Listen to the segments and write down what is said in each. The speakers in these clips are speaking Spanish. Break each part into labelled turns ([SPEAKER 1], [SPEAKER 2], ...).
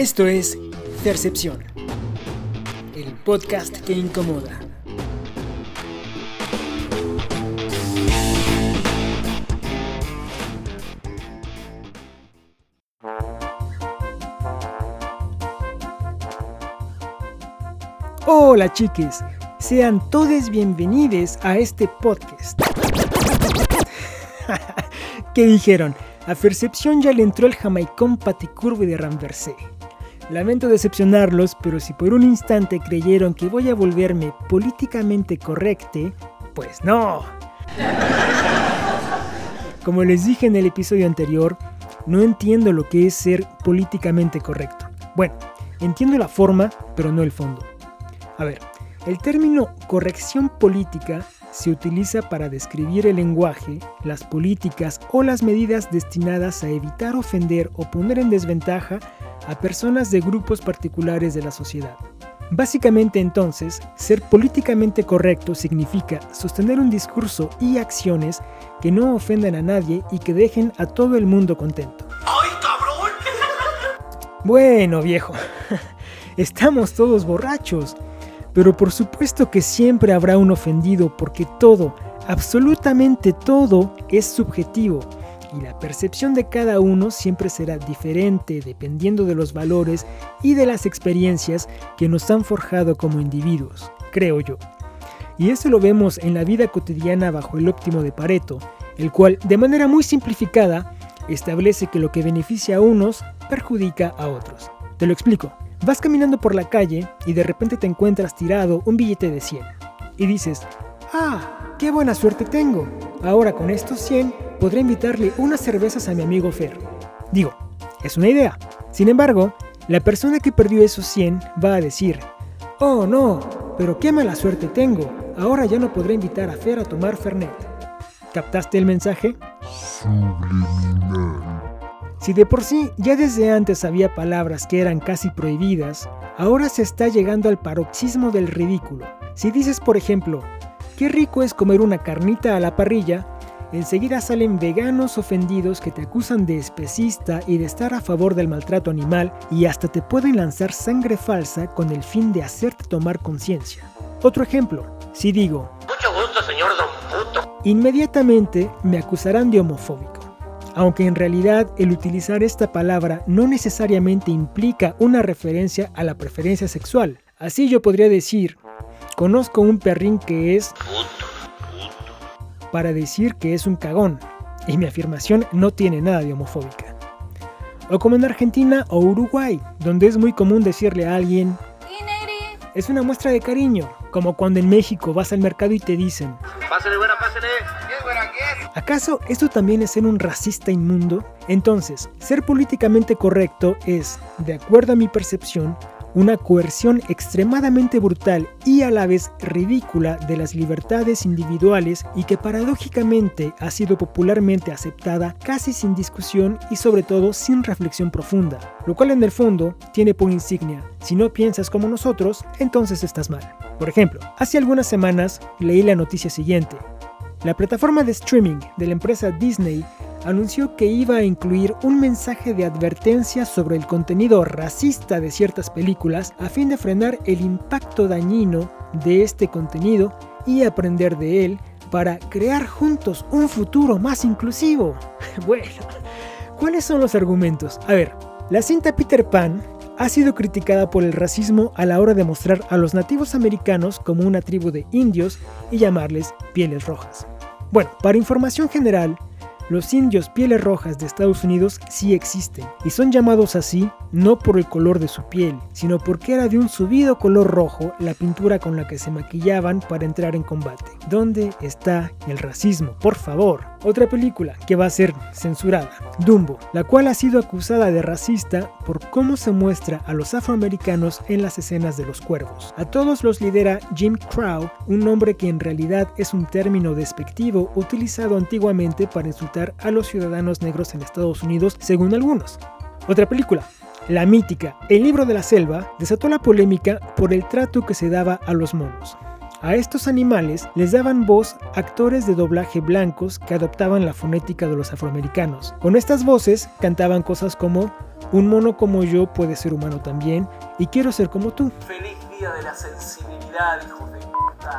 [SPEAKER 1] Esto es Percepción, el podcast que incomoda. Hola chiques, sean todos bienvenidos a este podcast. ¿Qué dijeron? A Percepción ya le entró el jamaicón paticurve de Ramversé. Lamento decepcionarlos, pero si por un instante creyeron que voy a volverme políticamente correcte, pues no. Como les dije en el episodio anterior, no entiendo lo que es ser políticamente correcto. Bueno, entiendo la forma, pero no el fondo. A ver, el término corrección política se utiliza para describir el lenguaje, las políticas o las medidas destinadas a evitar ofender o poner en desventaja a personas de grupos particulares de la sociedad. Básicamente entonces, ser políticamente correcto significa sostener un discurso y acciones que no ofendan a nadie y que dejen a todo el mundo contento. ¡Ay, cabrón! Bueno, viejo, estamos todos borrachos. Pero por supuesto que siempre habrá un ofendido porque todo, absolutamente todo, es subjetivo y la percepción de cada uno siempre será diferente dependiendo de los valores y de las experiencias que nos han forjado como individuos, creo yo. Y esto lo vemos en la vida cotidiana bajo el óptimo de Pareto, el cual, de manera muy simplificada, establece que lo que beneficia a unos perjudica a otros. Te lo explico. Vas caminando por la calle y de repente te encuentras tirado un billete de 100 y dices, ¡ah! ¡Qué buena suerte tengo! Ahora con estos 100 podré invitarle unas cervezas a mi amigo Fer. Digo, es una idea. Sin embargo, la persona que perdió esos 100 va a decir, ¡oh no! Pero qué mala suerte tengo. Ahora ya no podré invitar a Fer a tomar Fernet. ¿Captaste el mensaje? Subliminal. Si de por sí ya desde antes había palabras que eran casi prohibidas, ahora se está llegando al paroxismo del ridículo. Si dices, por ejemplo, qué rico es comer una carnita a la parrilla, enseguida salen veganos ofendidos que te acusan de especista y de estar a favor del maltrato animal y hasta te pueden lanzar sangre falsa con el fin de hacerte tomar conciencia. Otro ejemplo, si digo, mucho gusto señor don puto, inmediatamente me acusarán de homofóbico aunque en realidad el utilizar esta palabra no necesariamente implica una referencia a la preferencia sexual. Así yo podría decir, conozco un perrín que es para decir que es un cagón, y mi afirmación no tiene nada de homofóbica. O como en Argentina o Uruguay, donde es muy común decirle a alguien, es una muestra de cariño, como cuando en México vas al mercado y te dicen, pásale buena, pásale, ¿Acaso esto también es ser un racista inmundo? Entonces, ser políticamente correcto es, de acuerdo a mi percepción, una coerción extremadamente brutal y a la vez ridícula de las libertades individuales y que paradójicamente ha sido popularmente aceptada casi sin discusión y sobre todo sin reflexión profunda, lo cual en el fondo tiene por insignia, si no piensas como nosotros, entonces estás mal. Por ejemplo, hace algunas semanas leí la noticia siguiente, la plataforma de streaming de la empresa Disney anunció que iba a incluir un mensaje de advertencia sobre el contenido racista de ciertas películas a fin de frenar el impacto dañino de este contenido y aprender de él para crear juntos un futuro más inclusivo. Bueno, ¿cuáles son los argumentos? A ver, la cinta Peter Pan ha sido criticada por el racismo a la hora de mostrar a los nativos americanos como una tribu de indios y llamarles pieles rojas. Bueno, para información general, los indios pieles rojas de Estados Unidos sí existen y son llamados así no por el color de su piel, sino porque era de un subido color rojo la pintura con la que se maquillaban para entrar en combate. ¿Dónde está el racismo? Por favor. Otra película que va a ser censurada, Dumbo, la cual ha sido acusada de racista por cómo se muestra a los afroamericanos en las escenas de los cuervos. A todos los lidera Jim Crow, un nombre que en realidad es un término despectivo utilizado antiguamente para insultar a los ciudadanos negros en Estados Unidos, según algunos. Otra película, la mítica El libro de la selva desató la polémica por el trato que se daba a los monos. A estos animales les daban voz actores de doblaje blancos que adoptaban la fonética de los afroamericanos. Con estas voces cantaban cosas como un mono como yo puede ser humano también y quiero ser como tú.
[SPEAKER 2] Feliz día de la sensibilidad, hijos de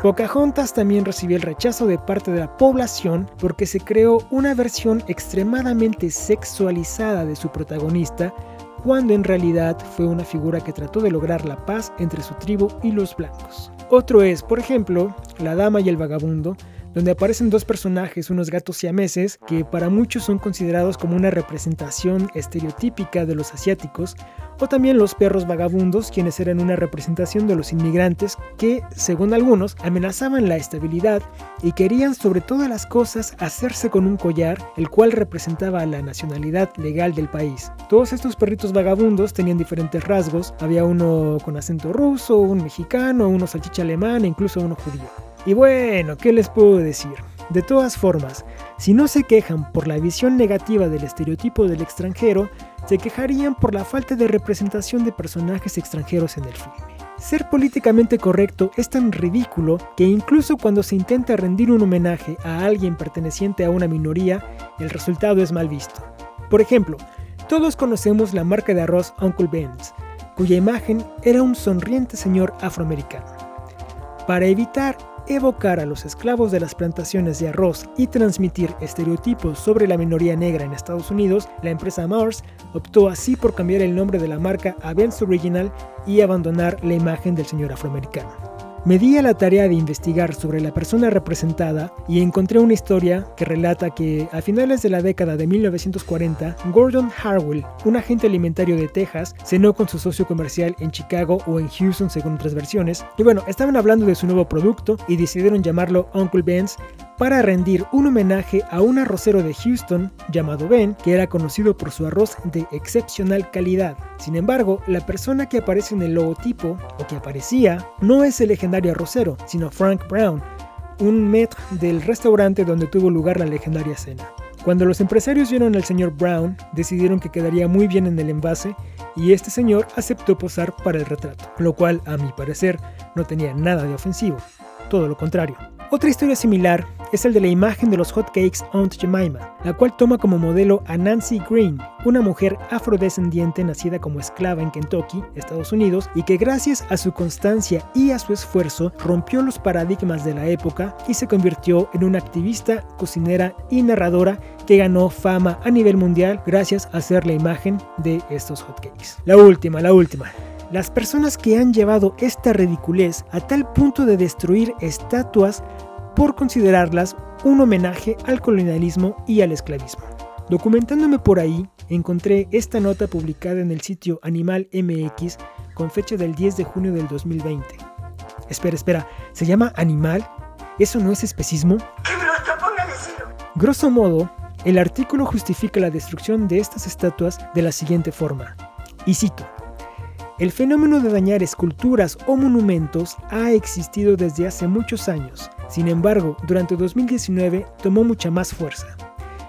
[SPEAKER 1] Pocahontas también recibió el rechazo de parte de la población porque se creó una versión extremadamente sexualizada de su protagonista cuando en realidad fue una figura que trató de lograr la paz entre su tribu y los blancos. Otro es, por ejemplo, La Dama y el Vagabundo, donde aparecen dos personajes, unos gatos siameses, que para muchos son considerados como una representación estereotípica de los asiáticos, o también los perros vagabundos, quienes eran una representación de los inmigrantes que, según algunos, amenazaban la estabilidad y querían sobre todas las cosas hacerse con un collar, el cual representaba la nacionalidad legal del país. Todos estos perritos vagabundos tenían diferentes rasgos, había uno con acento ruso, un mexicano, uno salchicha alemán e incluso uno judío. Y bueno, ¿qué les puedo decir? De todas formas, si no se quejan por la visión negativa del estereotipo del extranjero, se quejarían por la falta de representación de personajes extranjeros en el filme. Ser políticamente correcto es tan ridículo que incluso cuando se intenta rendir un homenaje a alguien perteneciente a una minoría, el resultado es mal visto. Por ejemplo, todos conocemos la marca de arroz Uncle Ben's, cuya imagen era un sonriente señor afroamericano. Para evitar evocar a los esclavos de las plantaciones de arroz y transmitir estereotipos sobre la minoría negra en Estados Unidos, la empresa Mars optó así por cambiar el nombre de la marca a Ben's Original y abandonar la imagen del señor afroamericano. Me di a la tarea de investigar sobre la persona representada y encontré una historia que relata que a finales de la década de 1940, Gordon Harwell, un agente alimentario de Texas, cenó con su socio comercial en Chicago o en Houston según otras versiones. Y bueno, estaban hablando de su nuevo producto y decidieron llamarlo Uncle Ben's para rendir un homenaje a un arrocero de Houston llamado Ben, que era conocido por su arroz de excepcional calidad. Sin embargo, la persona que aparece en el logotipo, o que aparecía, no es el legendario arrocero, sino Frank Brown, un maître del restaurante donde tuvo lugar la legendaria cena. Cuando los empresarios vieron al señor Brown, decidieron que quedaría muy bien en el envase y este señor aceptó posar para el retrato, lo cual, a mi parecer, no tenía nada de ofensivo, todo lo contrario. Otra historia similar es el de la imagen de los hotcakes Aunt Jemima, la cual toma como modelo a Nancy Green, una mujer afrodescendiente nacida como esclava en Kentucky, Estados Unidos, y que gracias a su constancia y a su esfuerzo rompió los paradigmas de la época y se convirtió en una activista, cocinera y narradora que ganó fama a nivel mundial gracias a ser la imagen de estos hotcakes. La última, la última. Las personas que han llevado esta ridiculez a tal punto de destruir estatuas por considerarlas un homenaje al colonialismo y al esclavismo. Documentándome por ahí, encontré esta nota publicada en el sitio Animal MX con fecha del 10 de junio del 2020. Espera, espera, ¿se llama Animal? ¿Eso no es especismo? Grosso modo, el artículo justifica la destrucción de estas estatuas de la siguiente forma. Y cito, el fenómeno de dañar esculturas o monumentos ha existido desde hace muchos años. Sin embargo, durante 2019 tomó mucha más fuerza.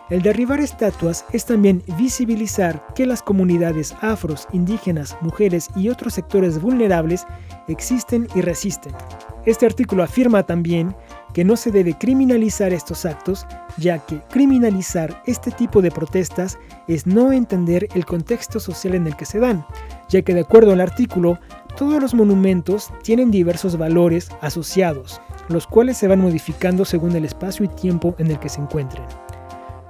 [SPEAKER 1] El derribar estatuas es también visibilizar que las comunidades afros, indígenas, mujeres y otros sectores vulnerables existen y resisten. Este artículo afirma también que no se debe criminalizar estos actos, ya que criminalizar este tipo de protestas es no entender el contexto social en el que se dan, ya que de acuerdo al artículo, todos los monumentos tienen diversos valores asociados, los cuales se van modificando según el espacio y tiempo en el que se encuentren.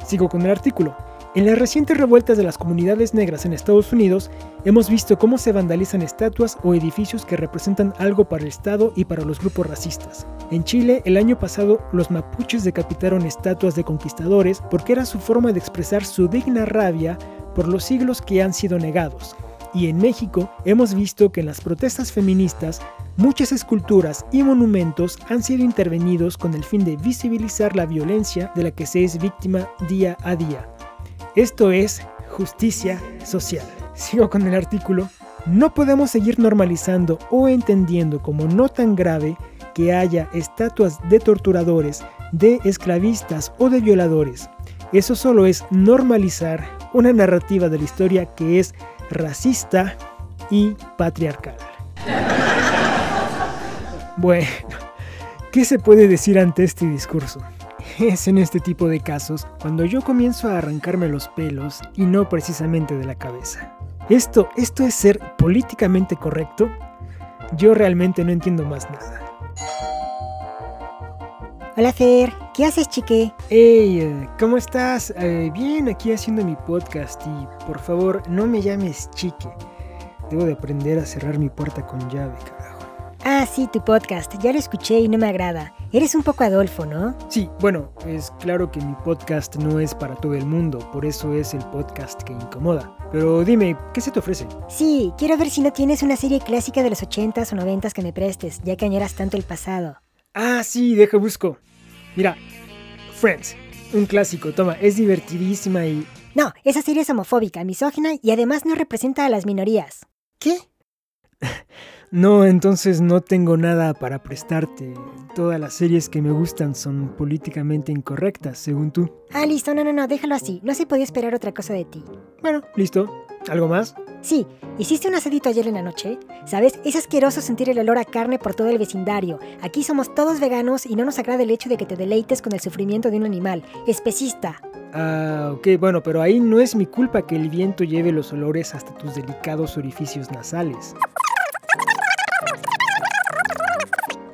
[SPEAKER 1] Sigo con el artículo. En las recientes revueltas de las comunidades negras en Estados Unidos, hemos visto cómo se vandalizan estatuas o edificios que representan algo para el Estado y para los grupos racistas. En Chile, el año pasado, los mapuches decapitaron estatuas de conquistadores porque era su forma de expresar su digna rabia por los siglos que han sido negados. Y en México hemos visto que en las protestas feministas muchas esculturas y monumentos han sido intervenidos con el fin de visibilizar la violencia de la que se es víctima día a día. Esto es justicia social. Sigo con el artículo. No podemos seguir normalizando o entendiendo como no tan grave que haya estatuas de torturadores, de esclavistas o de violadores. Eso solo es normalizar una narrativa de la historia que es racista y patriarcal. Bueno, ¿qué se puede decir ante este discurso? Es en este tipo de casos cuando yo comienzo a arrancarme los pelos y no precisamente de la cabeza. ¿Esto, ¿Esto es ser políticamente correcto? Yo realmente no entiendo más nada.
[SPEAKER 3] Hola Fer, ¿qué haces chique?
[SPEAKER 1] Hey, eh, ¿cómo estás? Eh, bien, aquí haciendo mi podcast y por favor no me llames chique. Debo de aprender a cerrar mi puerta con llave, carajo.
[SPEAKER 3] Ah, sí, tu podcast, ya lo escuché y no me agrada. Eres un poco Adolfo, ¿no?
[SPEAKER 1] Sí, bueno, es claro que mi podcast no es para todo el mundo, por eso es el podcast que incomoda. Pero dime, ¿qué se te ofrece?
[SPEAKER 3] Sí, quiero ver si no tienes una serie clásica de los 80s o 90s que me prestes, ya que añoras tanto el pasado.
[SPEAKER 1] Ah, sí, deja busco. Mira, Friends, un clásico, toma, es divertidísima y...
[SPEAKER 3] No, esa serie es homofóbica, misógina y además no representa a las minorías.
[SPEAKER 1] ¿Qué? no, entonces no tengo nada para prestarte. Todas las series que me gustan son políticamente incorrectas, según tú.
[SPEAKER 3] Ah, listo, no, no, no, déjalo así. No se podía esperar otra cosa de ti.
[SPEAKER 1] Bueno, listo. ¿Algo más?
[SPEAKER 3] Sí, hiciste un asadito ayer en la noche. ¿Sabes? Es asqueroso sentir el olor a carne por todo el vecindario. Aquí somos todos veganos y no nos agrada el hecho de que te deleites con el sufrimiento de un animal. Especista.
[SPEAKER 1] Ah, ok, bueno, pero ahí no es mi culpa que el viento lleve los olores hasta tus delicados orificios nasales.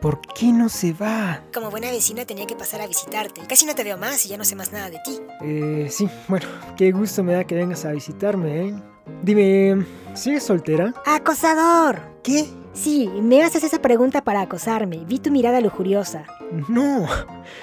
[SPEAKER 1] ¿Por qué no se va?
[SPEAKER 3] Como buena vecina tenía que pasar a visitarte. Casi no te veo más y ya no sé más nada de ti.
[SPEAKER 1] Eh, sí, bueno, qué gusto me da que vengas a visitarme, ¿eh? Dime, ¿sigues soltera?
[SPEAKER 3] ¡Acosador!
[SPEAKER 1] ¿Qué?
[SPEAKER 3] Sí, me haces esa pregunta para acosarme. Vi tu mirada lujuriosa.
[SPEAKER 1] No,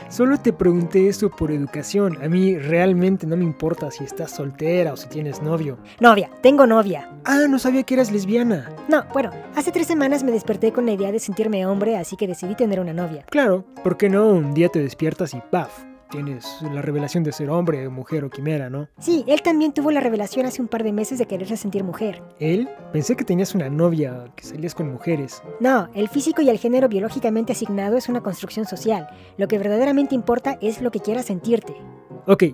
[SPEAKER 1] solo te pregunté eso por educación. A mí realmente no me importa si estás soltera o si tienes novio.
[SPEAKER 3] Novia, tengo novia.
[SPEAKER 1] Ah, no sabía que eras lesbiana.
[SPEAKER 3] No, bueno, hace tres semanas me desperté con la idea de sentirme hombre, así que decidí tener una novia.
[SPEAKER 1] Claro, ¿por qué no? Un día te despiertas y ¡paf! Tienes la revelación de ser hombre, mujer o quimera, ¿no?
[SPEAKER 3] Sí, él también tuvo la revelación hace un par de meses de quererse sentir mujer.
[SPEAKER 1] ¿Él? Pensé que tenías una novia, que salías con mujeres.
[SPEAKER 3] No, el físico y el género biológicamente asignado es una construcción social. Lo que verdaderamente importa es lo que quieras sentirte.
[SPEAKER 1] Ok,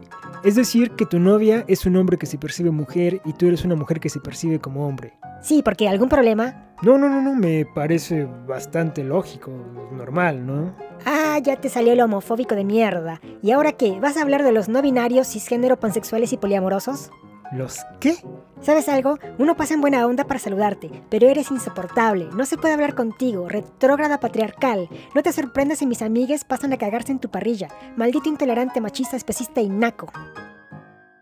[SPEAKER 1] es decir que tu novia es un hombre que se percibe mujer y tú eres una mujer que se percibe como hombre.
[SPEAKER 3] Sí, porque algún problema.
[SPEAKER 1] No, no, no, no, me parece bastante lógico, normal, ¿no?
[SPEAKER 3] Ah, ya te salió el homofóbico de mierda. ¿Y ahora qué? ¿Vas a hablar de los no binarios, cisgénero, pansexuales y poliamorosos?
[SPEAKER 1] ¿Los qué?
[SPEAKER 3] ¿Sabes algo? Uno pasa en buena onda para saludarte, pero eres insoportable. No se puede hablar contigo, retrógrada patriarcal. No te sorprendas si mis amigues pasan a cagarse en tu parrilla. Maldito intolerante, machista, especista y naco.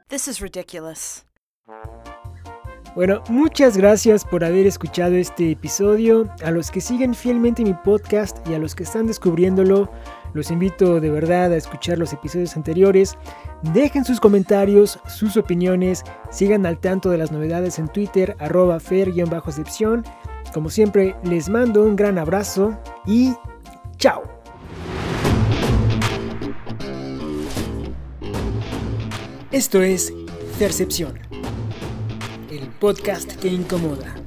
[SPEAKER 4] This is ridiculous.
[SPEAKER 1] Bueno, muchas gracias por haber escuchado este episodio. A los que siguen fielmente mi podcast y a los que están descubriéndolo, los invito de verdad a escuchar los episodios anteriores. Dejen sus comentarios, sus opiniones, sigan al tanto de las novedades en Twitter, arroba fer-excepción. Como siempre, les mando un gran abrazo y chao. Esto es Percepción podcast que incomoda.